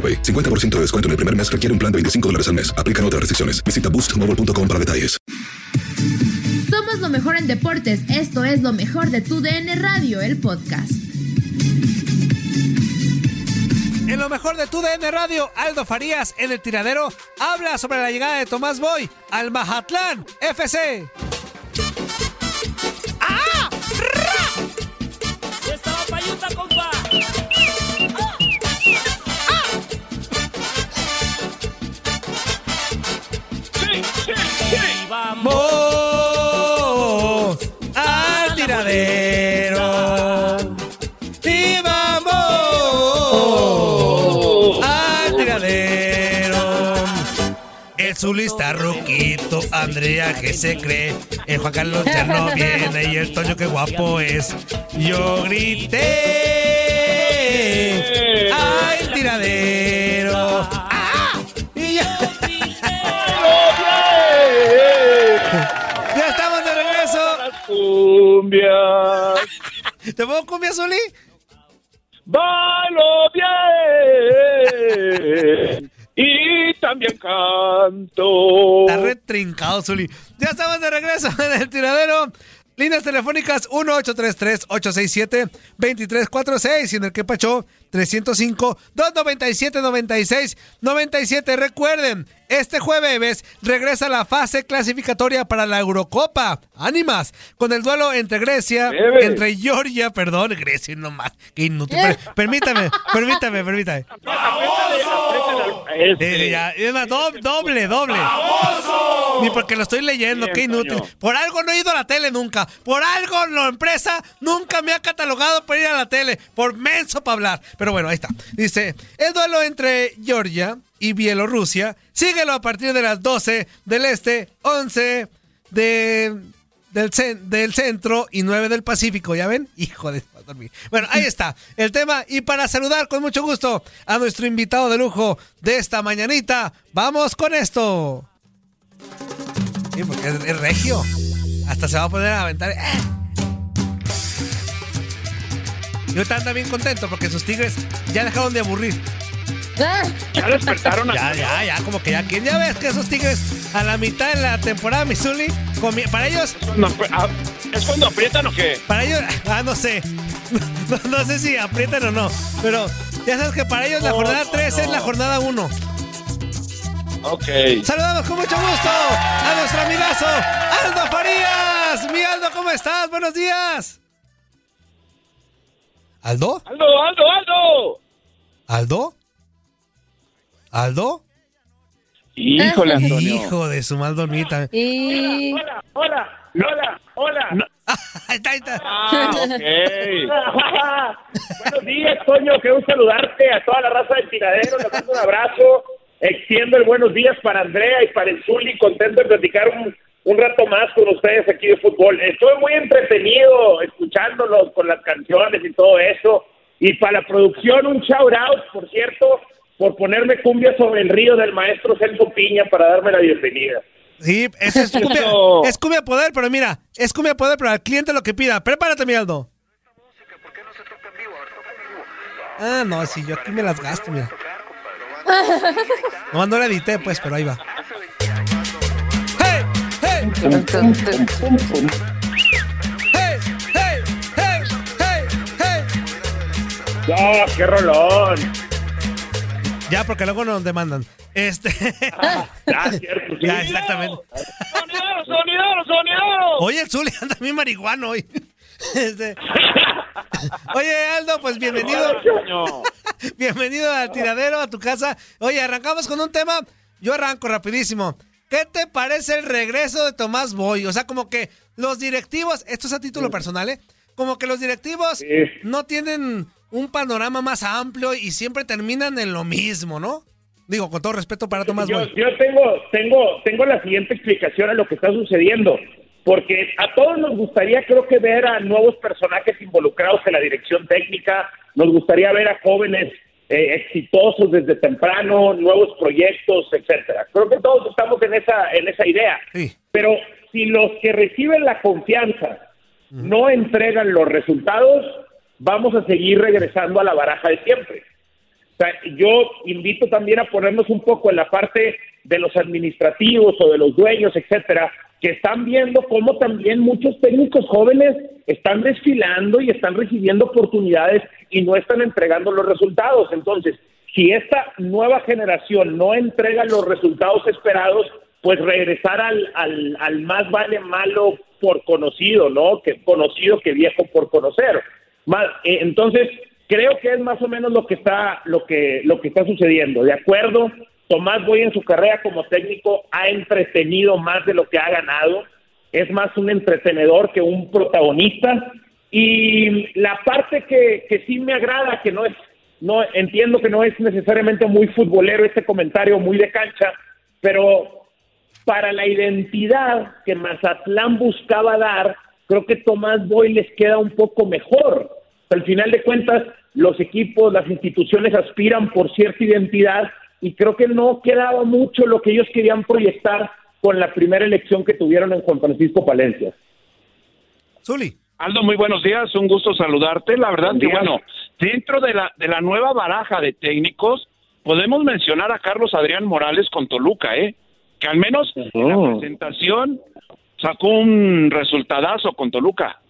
AroPay. 50% de descuento en el primer mes requiere un plan de 25 dólares al mes. Aplican otras restricciones. Visita boostmobile.com para detalles. Somos lo mejor en deportes. Esto es lo mejor de tu DN Radio, el podcast. En lo mejor de tu DN Radio, Aldo Farías en el tiradero habla sobre la llegada de Tomás Boy al Mazatlán FC. El zulista Ruquito, Andrea que se cree, el Juan Carlos ya no viene y el Toño que guapo es. Yo grité al tiradero. ¡Ah! Y ya. Ya estamos de regreso. Cumbias. ¿Te pongo cumbia, Zuli? Bailo bien. Y también canto. Está retrincado, Zuli. Ya estamos de regreso en el tiradero. Líneas telefónicas 1833-867-2346 y en el que pachó 305-297-96-97. Recuerden, este jueves regresa la fase clasificatoria para la Eurocopa. Ánimas, con el duelo entre Grecia, Bebe. entre Georgia, perdón, Grecia nomás. Qué inútil. Per- permítame, permítame, permítame. Eh, ya, es más, doble, doble, doble. Ni porque lo estoy leyendo, Bien, qué inútil. Por algo no he ido a la tele nunca. Por algo la empresa nunca me ha catalogado para ir a la tele. Por menso para hablar. Pero bueno, ahí está. Dice, el duelo entre Georgia y Bielorrusia, síguelo a partir de las 12 del este, 11 de, del, del centro y 9 del Pacífico. ¿Ya ven? Hijo de... Bueno, ahí está el tema. Y para saludar con mucho gusto a nuestro invitado de lujo de esta mañanita, vamos con esto. Sí, porque es regio. Hasta se va a poner a aventar. ¡eh! Y ahorita anda bien contento porque sus tigres ya dejaron de aburrir. Ya despertaron a Ya, ya, ya, como que ya quieren. Ya ves que esos tigres a la mitad de la temporada, Missouri, comi- para ellos, No, ah, ¿Es cuando aprietan o qué? para ellos, ah, no sé. No, no sé si aprietan o no. Pero ya sabes que para ellos la jornada no, 3 es la jornada 1. Ok. Saludamos con mucho gusto a nuestro amigazo Aldo Farías. Mi Aldo, ¿cómo estás? Buenos días. ¿Aldo? Aldo, Aldo, Aldo. ¿Aldo? ¿Aldo? Híjole, Antonio. Hijo de su mal dormita. Y... Hola, hola, Lola, hola. ahí está, ahí está. Ah, ok. Buenos días, Toño. Qué gusto saludarte a toda la raza del tiradero. Le mando un abrazo. Extiendo el buenos días para Andrea y para el Zuli. Contento de platicar un, un rato más con ustedes aquí de fútbol. Estoy muy entretenido escuchándolos con las canciones y todo eso. Y para la producción, un shout out, por cierto, por ponerme cumbia sobre el río del maestro Celso Piña para darme la bienvenida. Sí, ese es cumbia, Eso. es cumbia poder, pero mira, es cumbia poder, pero al cliente lo que pida. Prepárate, mi Aldo. Ah, no, sí, yo aquí me las gasto, mira. No, no la edité, pues, pero ahí va. ¡Hey! ¡Hey! ¡Hey! ¡Hey! ¡Hey! ¡Hey! ¡Hey! ¡No, qué rolón! Ya, porque luego nos demandan. Este. Ya, cierto, sí. Ya, exactamente. ¡Sonidero, sonidero, sonidero! Oye, el Zuli anda bien marihuano hoy. Este. Oye, Aldo, pues bienvenido. Bienvenido al tiradero, a tu casa. Oye, arrancamos con un tema. Yo arranco rapidísimo. ¿Qué te parece el regreso de Tomás Boy? O sea, como que los directivos, esto es a título personal, ¿eh? Como que los directivos Sí. no tienen un panorama más amplio y siempre terminan en lo mismo, ¿no? Digo, con todo respeto para Tomás yo, Boy. yo tengo, tengo, tengo la siguiente explicación a lo que está sucediendo. Porque a todos nos gustaría, creo que, ver a nuevos personajes involucrados en la dirección técnica. Nos gustaría ver a jóvenes eh, exitosos desde temprano, nuevos proyectos, etcétera. Creo que todos estamos en esa, en esa idea. Sí. Pero si los que reciben la confianza no entregan los resultados, vamos a seguir regresando a la baraja de siempre. O sea, yo invito también a ponernos un poco en la parte de los administrativos o de los dueños, etcétera, que están viendo cómo también muchos técnicos jóvenes están desfilando y están recibiendo oportunidades y no están entregando los resultados. Entonces, si esta nueva generación no entrega los resultados esperados, pues regresar al, al, al más vale malo por conocido, ¿no? Que conocido que viejo por conocer. Más, eh, entonces, creo que es más o menos lo que está lo que lo que está sucediendo. De acuerdo, Tomás Boy en su carrera como técnico ha entretenido más de lo que ha ganado. Es más un entretenedor que un protagonista. Y la parte que, sí me agrada, que no es, no entiendo que no es necesariamente muy futbolero este comentario, muy de cancha, pero para la identidad que Mazatlán buscaba dar, creo que Tomás Boy les queda un poco mejor. Al final de cuentas, los equipos, las instituciones aspiran por cierta identidad y creo que no quedaba mucho lo que ellos querían proyectar con la primera elección que tuvieron en Juan Francisco Palencia. Zuli. Aldo, muy buenos días, un gusto saludarte. La verdad que bueno, dentro de la de la nueva baraja de técnicos podemos mencionar a Carlos Adrián Morales con Toluca, ¿eh? Que al menos en la presentación sacó un resultadazo con Toluca.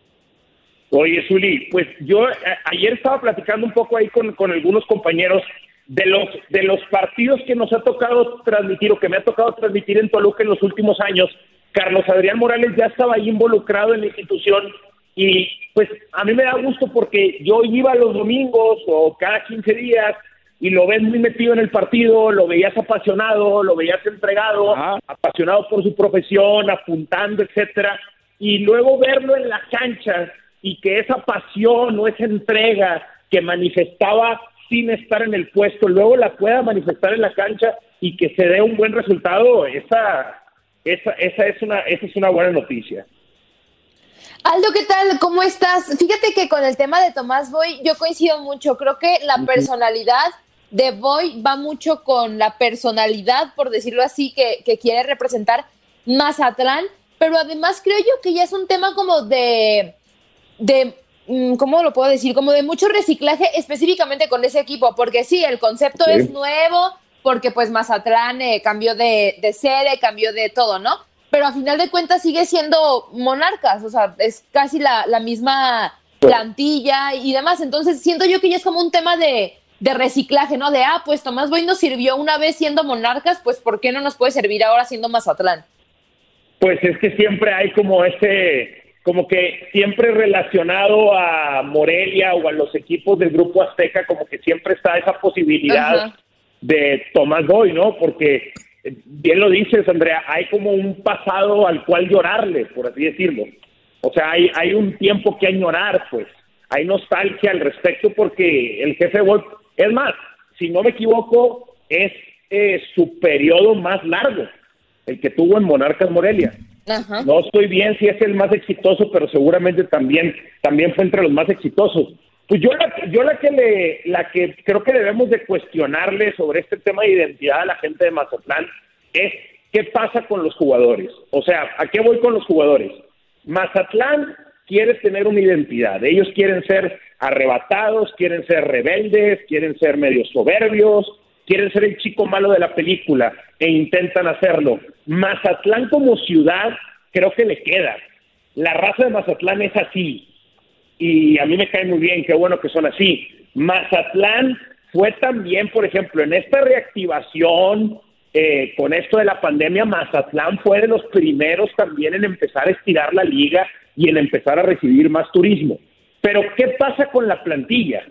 Oye, Zuli, pues yo eh, ayer estaba platicando un poco ahí con, con algunos compañeros de los de los partidos que nos ha tocado transmitir o que me ha tocado transmitir en Toluca en los últimos años. Carlos Adrián Morales ya estaba ahí involucrado en la institución y pues a mí me da gusto porque yo iba los domingos o cada 15 días y lo ves muy metido en el partido, lo veías apasionado, lo veías entregado, apasionado por su profesión, apuntando, etcétera, y luego verlo en la cancha y que esa pasión o esa entrega que manifestaba sin estar en el puesto, luego la pueda manifestar en la cancha y que se dé un buen resultado, esa, esa, esa es una, esa es una buena noticia. Aldo, ¿qué tal? ¿Cómo estás? Fíjate que con el tema de Tomás Boy, yo coincido mucho. Creo que la personalidad de Boy va mucho con la personalidad, por decirlo así, que, que quiere representar Mazatlán. Pero además creo yo que ya es un tema como de, de ¿cómo lo puedo decir? Como de mucho reciclaje específicamente con ese equipo, porque sí, el concepto Sí. es nuevo, porque pues Mazatlán eh, cambió de, de sede, cambió de todo, ¿no? Pero a final de cuentas sigue siendo Monarcas, o sea, es casi la, la misma plantilla y demás. Entonces siento yo que ya es como un tema de, de reciclaje, ¿no? De, ah, pues Tomás Boy nos sirvió una vez siendo Monarcas, pues ¿por qué no nos puede servir ahora siendo Mazatlán? Pues es que siempre hay como ese, como que siempre relacionado a Morelia o a los equipos del Grupo Azteca, como que siempre está esa posibilidad Ajá. de Tomás Boy, ¿no? Porque eh, bien lo dices, Andrea, hay como un pasado al cual llorarle, por así decirlo. O sea, hay, hay un tiempo que añorar, pues. Hay nostalgia al respecto porque el jefe Wolf, es más, si no me equivoco, es eh, su periodo más largo, el que tuvo en Monarcas Morelia. No estoy bien si es el más exitoso, pero seguramente también, también fue entre los más exitosos. Pues yo la, yo la que le, la que creo que debemos de cuestionarle sobre este tema de identidad a la gente de Mazatlán es qué pasa con los jugadores. O sea, ¿a qué voy con los jugadores? Mazatlán quiere tener una identidad. Ellos quieren ser arrebatados, quieren ser rebeldes, quieren ser medio soberbios, quieren ser el chico malo de la película e intentan hacerlo. Mazatlán como ciudad creo que le queda. La raza de Mazatlán es así y a mí me cae muy bien, qué bueno que son así. Mazatlán fue también, por ejemplo, en esta reactivación eh, con esto de la pandemia, Mazatlán fue de los primeros también en empezar a estirar la liga y en empezar a recibir más turismo. Pero, ¿qué pasa con la plantilla?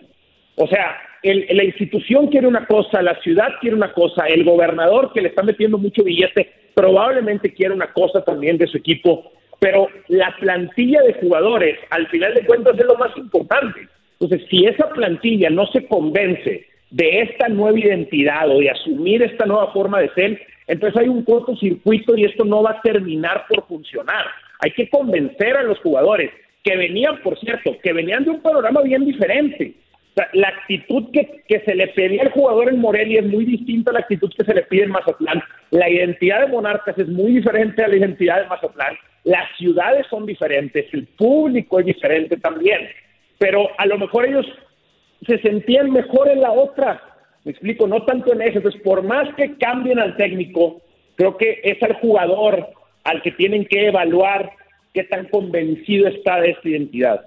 O sea, la institución quiere una cosa, la ciudad quiere una cosa, el gobernador que le está metiendo mucho billete probablemente quiere una cosa también de su equipo, pero la plantilla de jugadores, al final de cuentas, es lo más importante. Entonces, si esa plantilla no se convence de esta nueva identidad o de asumir esta nueva forma de ser, entonces hay un cortocircuito y esto no va a terminar por funcionar. Hay que convencer a los jugadores que venían, por cierto, que venían de un panorama bien diferente. La actitud que, que, se le pedía al jugador en Morelia es muy distinta a la actitud que se le pide en Mazatlán. La identidad de Monarcas es muy diferente a la identidad de Mazatlán. Las ciudades son diferentes, el público es diferente también. Pero a lo mejor ellos se sentían mejor en la otra. Me explico, no tanto en eso. Entonces, por más que cambien al técnico, creo que es al jugador al que tienen que evaluar qué tan convencido está de esta identidad.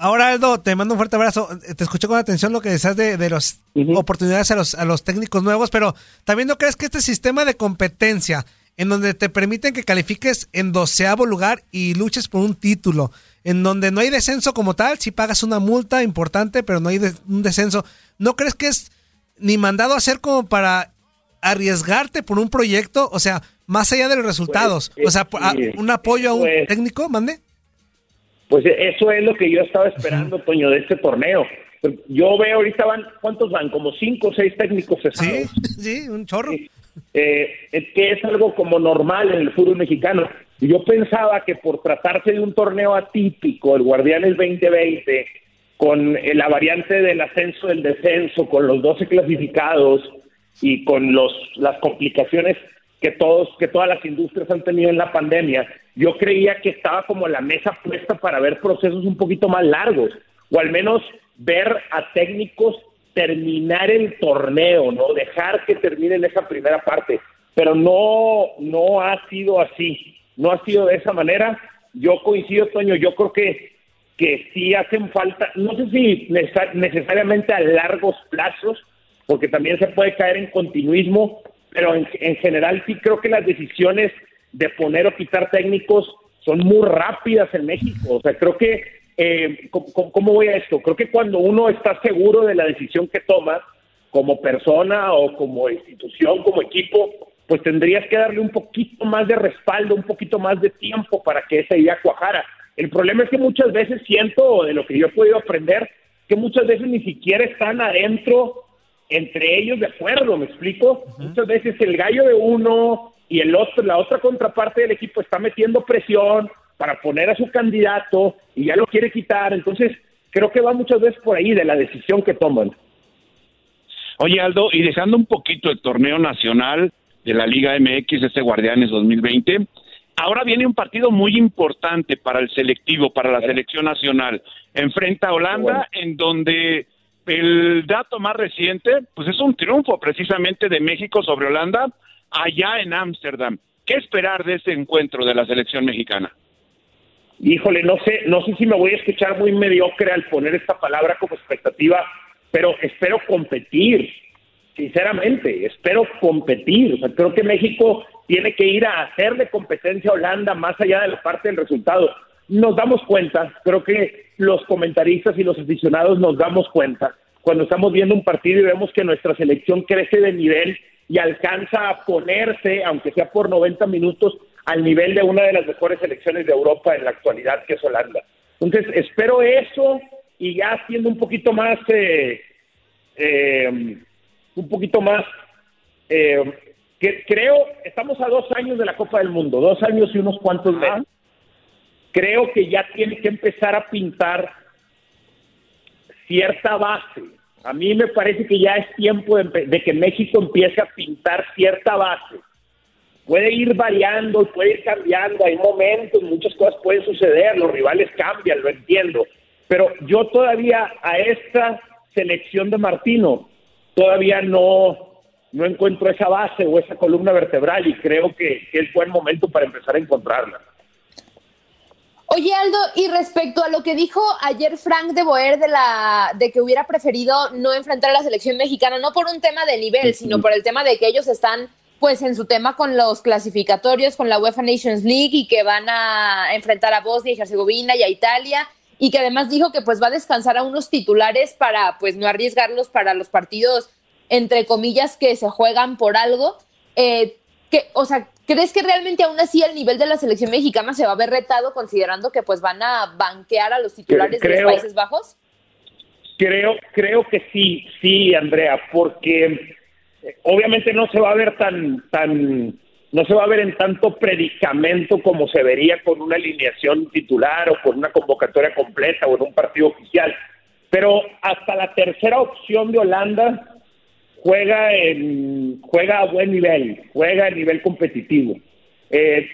Ahora, Aldo, te mando un fuerte abrazo. Te escuché con atención lo que decías de, de las oportunidades a los, a los técnicos nuevos, pero también no crees que este sistema de competencia, en donde te permiten que califiques en doceavo lugar y luches por un título, en donde no hay descenso como tal, si pagas una multa importante, pero no hay un descenso, ¿no crees que es ni mandado a hacer como para arriesgarte por un proyecto? O sea, más allá de los resultados, Pues, o sea, un apoyo a un pues- técnico, mande. Pues eso es lo que yo estaba esperando, Toño, de este torneo. Yo veo ahorita van, ¿cuántos van? Como cinco o seis técnicos cesados. Sí, un chorro. Eh, es que es algo como normal en el fútbol mexicano. Yo pensaba que por tratarse de un torneo atípico, el Guardianes 2020, con la variante del ascenso del descenso, con los 12 clasificados y con los las complicaciones que todos que todas las industrias han tenido en la pandemia, yo creía que estaba como la mesa puesta para ver procesos un poquito más largos o al menos ver a técnicos terminar el torneo, no dejar que terminen esa primera parte, pero no no ha sido así, no ha sido de esa manera. Yo coincido, Toño, yo creo que que sí hacen falta, no sé si necesar- necesariamente a largos plazos, porque también se puede caer en continuismo, pero en, en general sí creo que las decisiones de poner o quitar técnicos son muy rápidas en México. O sea, creo que, eh, ¿cómo, cómo- voy a esto? Creo que cuando uno está seguro de la decisión que toma, como persona o como institución, como equipo, pues tendrías que darle un poquito más de respaldo, un poquito más de tiempo para que esa idea cuajara. El problema es que muchas veces siento, de lo que yo he podido aprender, que muchas veces ni siquiera están adentro entre ellos de acuerdo, ¿me explico? Muchas veces el gallo de uno y el otro, la otra contraparte del equipo está metiendo presión para poner a su candidato y ya lo quiere quitar, entonces creo que va muchas veces por ahí de la decisión que toman. Oye, Aldo, y dejando un poquito el torneo nacional de la Liga MX, este Guardianes 2020, ahora viene un partido muy importante para el selectivo, para la selección nacional. Enfrenta a Holanda, en donde el dato más reciente, pues es un triunfo precisamente de México sobre Holanda allá en Ámsterdam. ¿Qué esperar de ese encuentro de la selección mexicana? Híjole, no sé, no sé si me voy a escuchar muy mediocre al poner esta palabra como expectativa, pero espero competir, sinceramente, espero competir. Creo que México tiene que ir a hacerle competencia a Holanda más allá de la parte del resultado. Nos damos cuenta, creo que los comentaristas y los aficionados nos damos cuenta cuando estamos viendo un partido y vemos que nuestra selección crece de nivel y alcanza a ponerse, aunque sea por 90 minutos, al nivel de una de las mejores selecciones de Europa en la actualidad, que es Holanda. Entonces, espero eso y ya siendo un poquito más, eh, eh, un poquito más, eh, que creo, estamos a dos años de la Copa del Mundo, dos años y unos cuantos más. Creo que ya tiene que empezar a pintar cierta base. A mí me parece que ya es tiempo de, que México empiece a pintar cierta base puede ir variando, puede ir cambiando, hay momentos, muchas cosas pueden suceder, los rivales cambian, lo entiendo, pero yo todavía a esta selección de Martino todavía no, no encuentro esa base o esa columna vertebral y creo que, que es buen momento para empezar a encontrarla. Oye Aldo, y respecto a lo que dijo ayer Frank de Boer de la de que hubiera preferido no enfrentar a la selección mexicana, no por un tema de nivel, sino por el tema de que ellos están pues en su tema con los clasificatorios, con la UEFA Nations League y que van a enfrentar a Bosnia y Herzegovina y a Italia y que además dijo que pues va a descansar a unos titulares para pues no arriesgarlos para los partidos entre comillas que se juegan por algo. Eh, que, o sea, ¿crees que realmente aún así el nivel de la selección mexicana se va a ver retado considerando que pues van a banquear a los titulares de los Países Bajos? Creo, creo que sí, sí, Andrea, porque obviamente no se va a ver tan, tan, no se va a ver en tanto predicamento como se vería con una alineación titular o con una convocatoria completa o en un partido oficial. Pero hasta la tercera opción de Holanda juega en, juega a buen nivel, juega a nivel competitivo. Eh,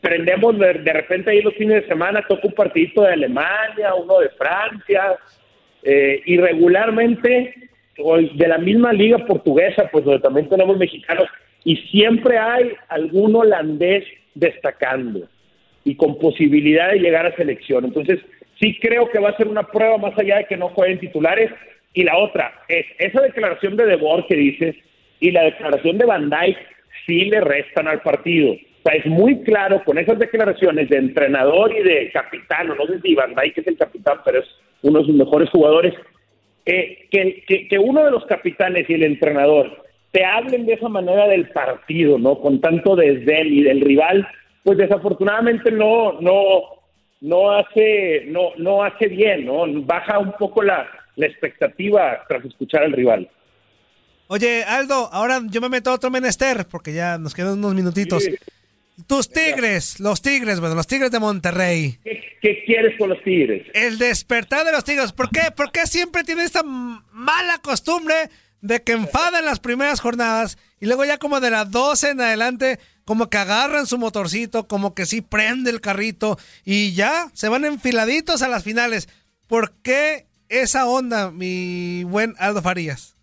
prendemos de, repente ahí los fines de semana, toca un partidito de Alemania, uno de Francia, eh, y regularmente de la misma liga portuguesa, pues donde también tenemos mexicanos, y siempre hay algún holandés destacando y con posibilidad de llegar a selección. Entonces, sí creo que va a ser una prueba más allá de que no jueguen titulares. Y la otra es esa declaración de Debord que dices y la declaración de Van Dijk sí le restan al partido. O sea, es muy claro con esas declaraciones de entrenador y de capitán, no sé si Van Dijk es el capitán, pero es uno de sus mejores jugadores, que, que, uno de los capitanes y el entrenador te hablen de esa manera del partido, ¿no? Con tanto desdén y del rival, pues desafortunadamente no, no, no hace, no, no hace bien, ¿no? Baja un poco la, la expectativa tras escuchar al rival. Oye, Aldo, ahora yo me meto a otro menester, porque ya nos quedan unos minutitos. Tus Tigres, los Tigres, bueno, los Tigres de Monterrey. ¿Qué, quieres con los Tigres? El despertar de los Tigres. ¿Por qué? ¿Por qué siempre tienen esta mala costumbre de que enfadan las primeras jornadas y luego ya como de las 12 en adelante, como que agarran su motorcito, como que sí prende el carrito y ya se van enfiladitos a las finales? ¿Por qué esa onda, mi buen Aldo Farías?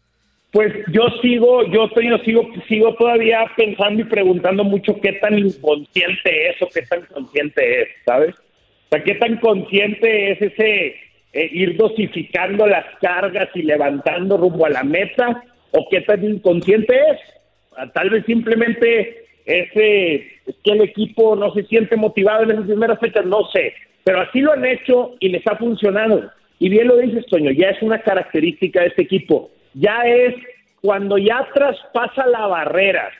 Pues yo sigo, yo, yo sigo, sigo todavía pensando y preguntando mucho qué tan inconsciente es o qué tan consciente es, ¿sabes? O sea, qué tan consciente es ese eh, ir dosificando las cargas y levantando rumbo a la meta o qué tan inconsciente es. Ah, tal vez simplemente ese es que el equipo no se siente motivado en esas primeras fechas, no sé, pero así lo han hecho y les ha funcionado. Y bien lo dices, Toño, ya es una característica de este equipo ya es cuando ya traspasa la barrera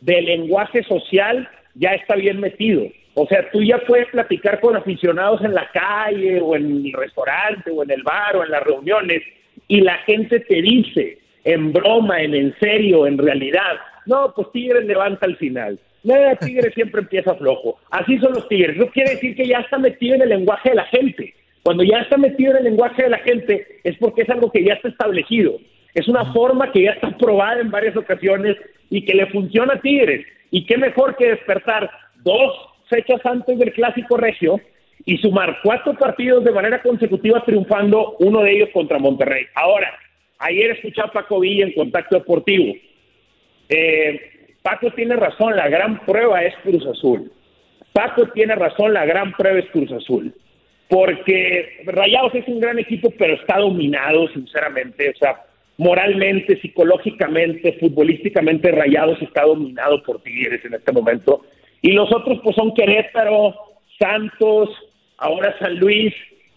del lenguaje social, ya está bien metido. O sea, tú ya puedes platicar con aficionados en la calle o en el restaurante o en el bar o en las reuniones y la gente te dice en broma, en en serio, en realidad, no, pues Tigres levanta al final. No, Tigres siempre empieza flojo. Así son los Tigres. No quiere decir que ya está metido en el lenguaje de la gente. Cuando ya está metido en el lenguaje de la gente es porque es algo que ya está establecido. Es una forma que ya está probada en varias ocasiones y que le funciona a Tigres. Y qué mejor que despertar dos fechas antes del Clásico Regio y sumar cuatro partidos de manera consecutiva triunfando, uno de ellos contra Monterrey. Ahora, ayer escuché a Paco Villa en Contacto Deportivo. Eh, Paco tiene razón, la gran prueba es Cruz Azul. Paco tiene razón, la gran prueba es Cruz Azul. Porque Rayados es un gran equipo, pero está dominado, sinceramente. O sea, moralmente, psicológicamente, futbolísticamente, Rayados está dominado por Tigres en este momento. Y los otros, pues son Querétaro, Santos, ahora San Luis,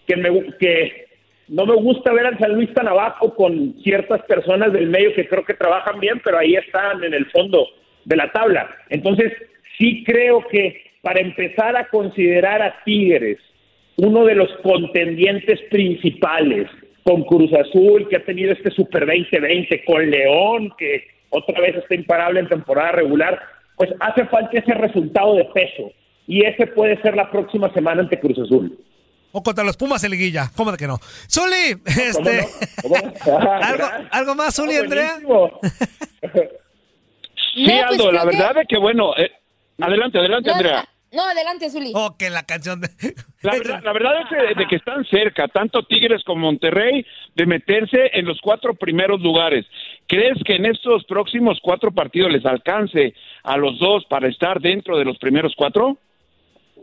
que, me, que no me gusta ver al San Luis tan abajo con ciertas personas del medio que creo que trabajan bien, pero ahí están en el fondo de la tabla. Entonces, sí creo que para empezar a considerar a Tigres uno de los contendientes principales, con Cruz Azul, que ha tenido este Super 2020, con León, que otra vez está imparable en temporada regular, pues hace falta ese resultado de peso. Y ese puede ser la próxima semana ante Cruz Azul. O contra los Pumas en liguilla, ¿cómo de que no? Zuli, este... ¿Algo, ¿Algo, más, Zuli, Andrea? Sí, Aldo, la verdad es que bueno, eh, adelante, adelante, Andrea. No, adelante, Zuli. Oh, que la canción de... La verdad, la verdad es de que están cerca, tanto Tigres como Monterrey, de meterse en los cuatro primeros lugares. ¿Crees que en estos próximos cuatro partidos les alcance a los dos para estar dentro de los primeros cuatro?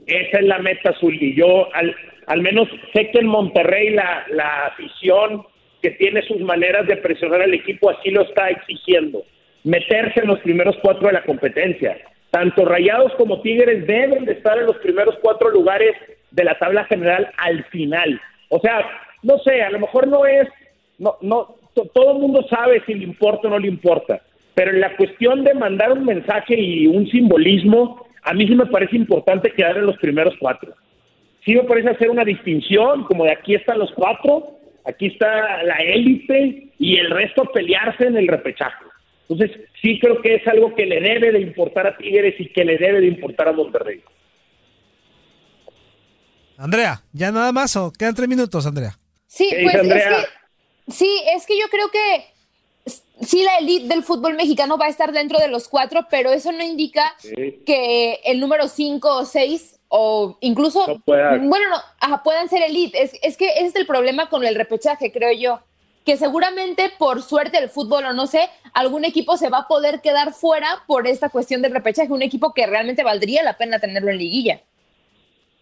Esa es la meta, Zuli. Yo al, al menos sé que en Monterrey la, la afición que tiene sus maneras de presionar al equipo así lo está exigiendo. Meterse en los primeros cuatro de la competencia tanto Rayados como Tigres deben de estar en los primeros cuatro lugares de la tabla general al final. O sea, no sé, a lo mejor no es, no, no, todo el mundo sabe si le importa o no le importa, pero en la cuestión de mandar un mensaje y un simbolismo, a mí sí me parece importante quedar en los primeros cuatro. Sí me parece hacer una distinción, como de aquí están los cuatro, aquí está la élite y el resto pelearse en el repechaje. Entonces, sí creo que es algo que le debe de importar a Tigres y que le debe de importar a Monterrey. Andrea, ¿ya nada más o quedan tres minutos, Andrea? Sí, pues es que, sí, es que yo creo que sí la elite del fútbol mexicano va a estar dentro de los cuatro, pero eso no indica que el número cinco o seis o incluso, bueno, no, puedan ser elite. Es, es que ese es el problema con el repechaje, creo yo que seguramente por suerte del fútbol o no sé, algún equipo se va a poder quedar fuera por esta cuestión del repechaje, un equipo que realmente valdría la pena tenerlo en liguilla.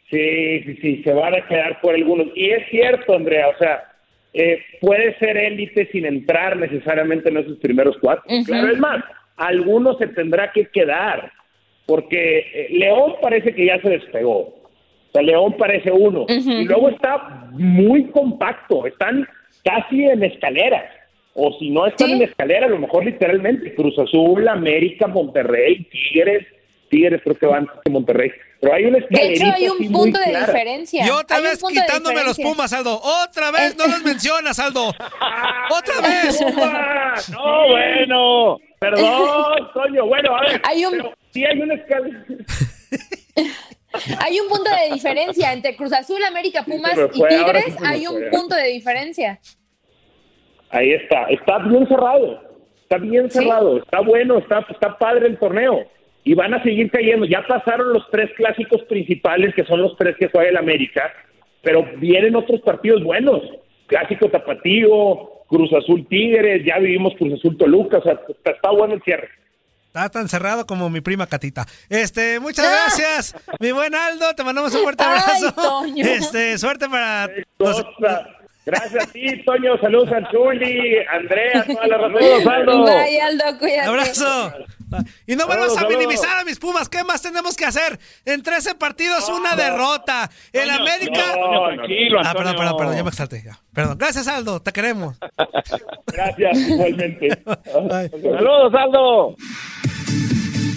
Sí, sí, sí, se van a quedar por algunos. Y es cierto, Andrea, o sea, eh, puede ser élite sin entrar necesariamente en esos primeros cuatro. Claro, es más, algunos se tendrá que quedar, porque eh, León parece que ya se despegó. O sea, León parece uno. Y luego está muy compacto, están casi en escaleras. O si no están en escalera, a lo mejor literalmente Cruz Azul, América, Monterrey, Tigres. Tigres creo que van a Monterrey. Pero hay una De hecho, hay un punto de diferencia. Y otra vez quitándome los Pumas, Aldo. Otra vez no los mencionas, Aldo. otra vez. No, bueno. Perdón, Toño. Bueno, a ver. Hay un... sí hay una escalera. Hay un punto de diferencia entre Cruz Azul, América, Pumas y Tigres. Hay un punto de diferencia. Ahí está. Está bien cerrado. Está bien cerrado. Está bueno. Está, está padre el torneo. Y van a seguir cayendo. Ya pasaron los tres clásicos principales, que son los tres que juega el América. Pero vienen otros partidos buenos. Clásico Tapatío, Cruz Azul Tigres. Ya vivimos Cruz Azul Toluca. O sea, está bueno el cierre. Está tan cerrado como mi prima Catita. Este, muchas gracias, mi buen Aldo. Te mandamos un fuerte abrazo. este, suerte para. Gracias a ti, Toño. Saludos a Chuli, Andrea, todas las razones, Aldo. Bye, Aldo, cuídate. Abrazo. Y no vuelvas a minimizar a mis Pumas. ¿Qué más tenemos que hacer? En 13 partidos, una derrota. El América. No, tranquilo, ah, perdón, perdón, perdón, ya me exalté. Perdón. Gracias, Aldo. Te queremos. Gracias, igualmente. Saludos, Aldo.